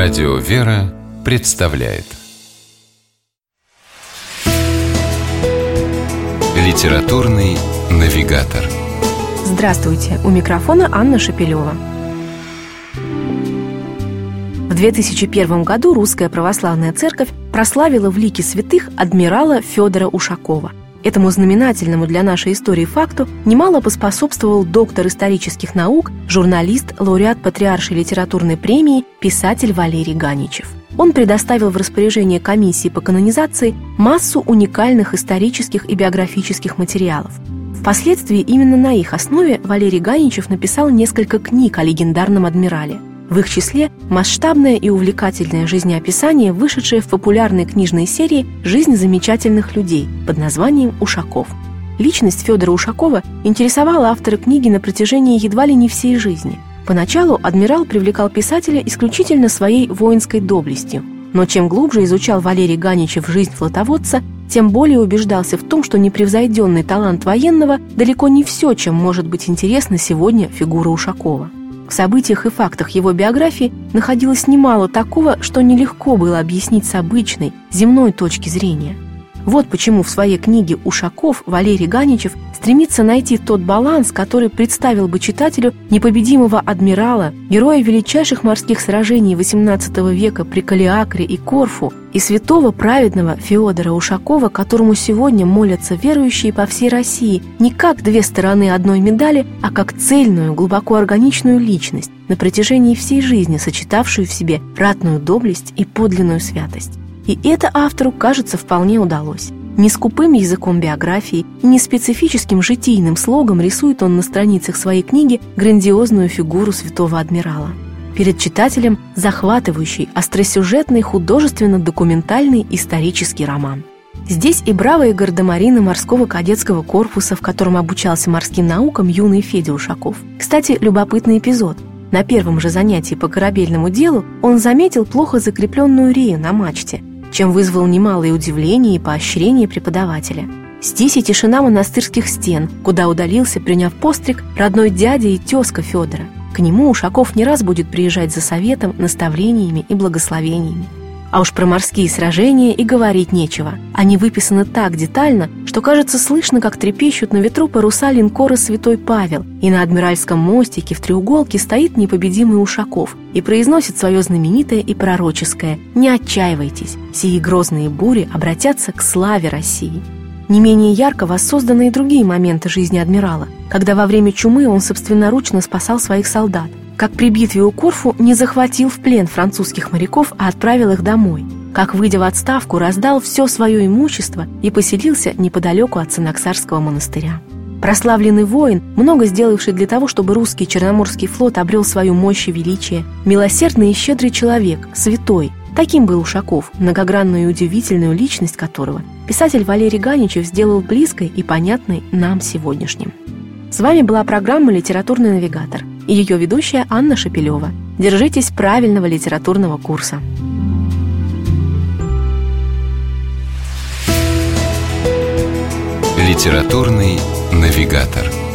Радио «Вера» представляет Литературный навигатор Здравствуйте! У микрофона Анна Шапилева. В 2001 году Русская Православная Церковь прославила в лике святых адмирала Федора Ушакова – Этому знаменательному для нашей истории факту немало поспособствовал доктор исторических наук, журналист, лауреат Патриаршей литературной премии, писатель Валерий Ганичев. Он предоставил в распоряжение комиссии по канонизации массу уникальных исторических и биографических материалов. Впоследствии именно на их основе Валерий Ганичев написал несколько книг о легендарном адмирале – в их числе масштабное и увлекательное жизнеописание, вышедшее в популярной книжной серии «Жизнь замечательных людей» под названием «Ушаков». Личность Федора Ушакова интересовала автора книги на протяжении едва ли не всей жизни. Поначалу адмирал привлекал писателя исключительно своей воинской доблестью, но чем глубже изучал Валерий Ганичев жизнь флотоводца, тем более убеждался в том, что непревзойденный талант военного далеко не все, чем может быть интересна сегодня фигура Ушакова. В событиях и фактах его биографии находилось немало такого, что нелегко было объяснить с обычной, земной точки зрения. Вот почему в своей книге «Ушаков» Валерий Ганичев стремится найти тот баланс, который представил бы читателю непобедимого адмирала, героя величайших морских сражений XVIII века при Калиакре и Корфу, и святого праведного Феодора Ушакова, которому сегодня молятся верующие по всей России не как две стороны одной медали, а как цельную, глубоко органичную личность, на протяжении всей жизни сочетавшую в себе ратную доблесть и подлинную святость. И это автору, кажется, вполне удалось. Не скупым языком биографии не специфическим житийным слогом рисует он на страницах своей книги грандиозную фигуру святого адмирала. Перед читателем захватывающий, остросюжетный, художественно-документальный исторический роман. Здесь и бравые гардемарины морского кадетского корпуса, в котором обучался морским наукам юный Федя Ушаков. Кстати, любопытный эпизод. На первом же занятии по корабельному делу он заметил плохо закрепленную рею на мачте, чем вызвал немалое удивление и поощрение преподавателя. Здесь и тишина монастырских стен, куда удалился, приняв постриг, родной дядя и тезка Федора. К нему Ушаков не раз будет приезжать за советом, наставлениями и благословениями. А уж про морские сражения и говорить нечего. Они выписаны так детально, что, кажется, слышно, как трепещут на ветру паруса линкора «Святой Павел», и на Адмиральском мостике в треуголке стоит непобедимый Ушаков и произносит свое знаменитое и пророческое «Не отчаивайтесь, сии грозные бури обратятся к славе России». Не менее ярко воссозданы и другие моменты жизни адмирала, когда во время чумы он собственноручно спасал своих солдат, как при битве у Корфу не захватил в плен французских моряков, а отправил их домой, как, выйдя в отставку, раздал все свое имущество и поселился неподалеку от Санаксарского монастыря. Прославленный воин, много сделавший для того, чтобы русский Черноморский флот обрел свою мощь и величие, милосердный и щедрый человек, святой, Таким был Ушаков, многогранную и удивительную личность которого писатель Валерий Ганичев сделал близкой и понятной нам сегодняшним. С вами была программа «Литературный навигатор» и ее ведущая Анна Шапилева. Держитесь правильного литературного курса. Литературный навигатор.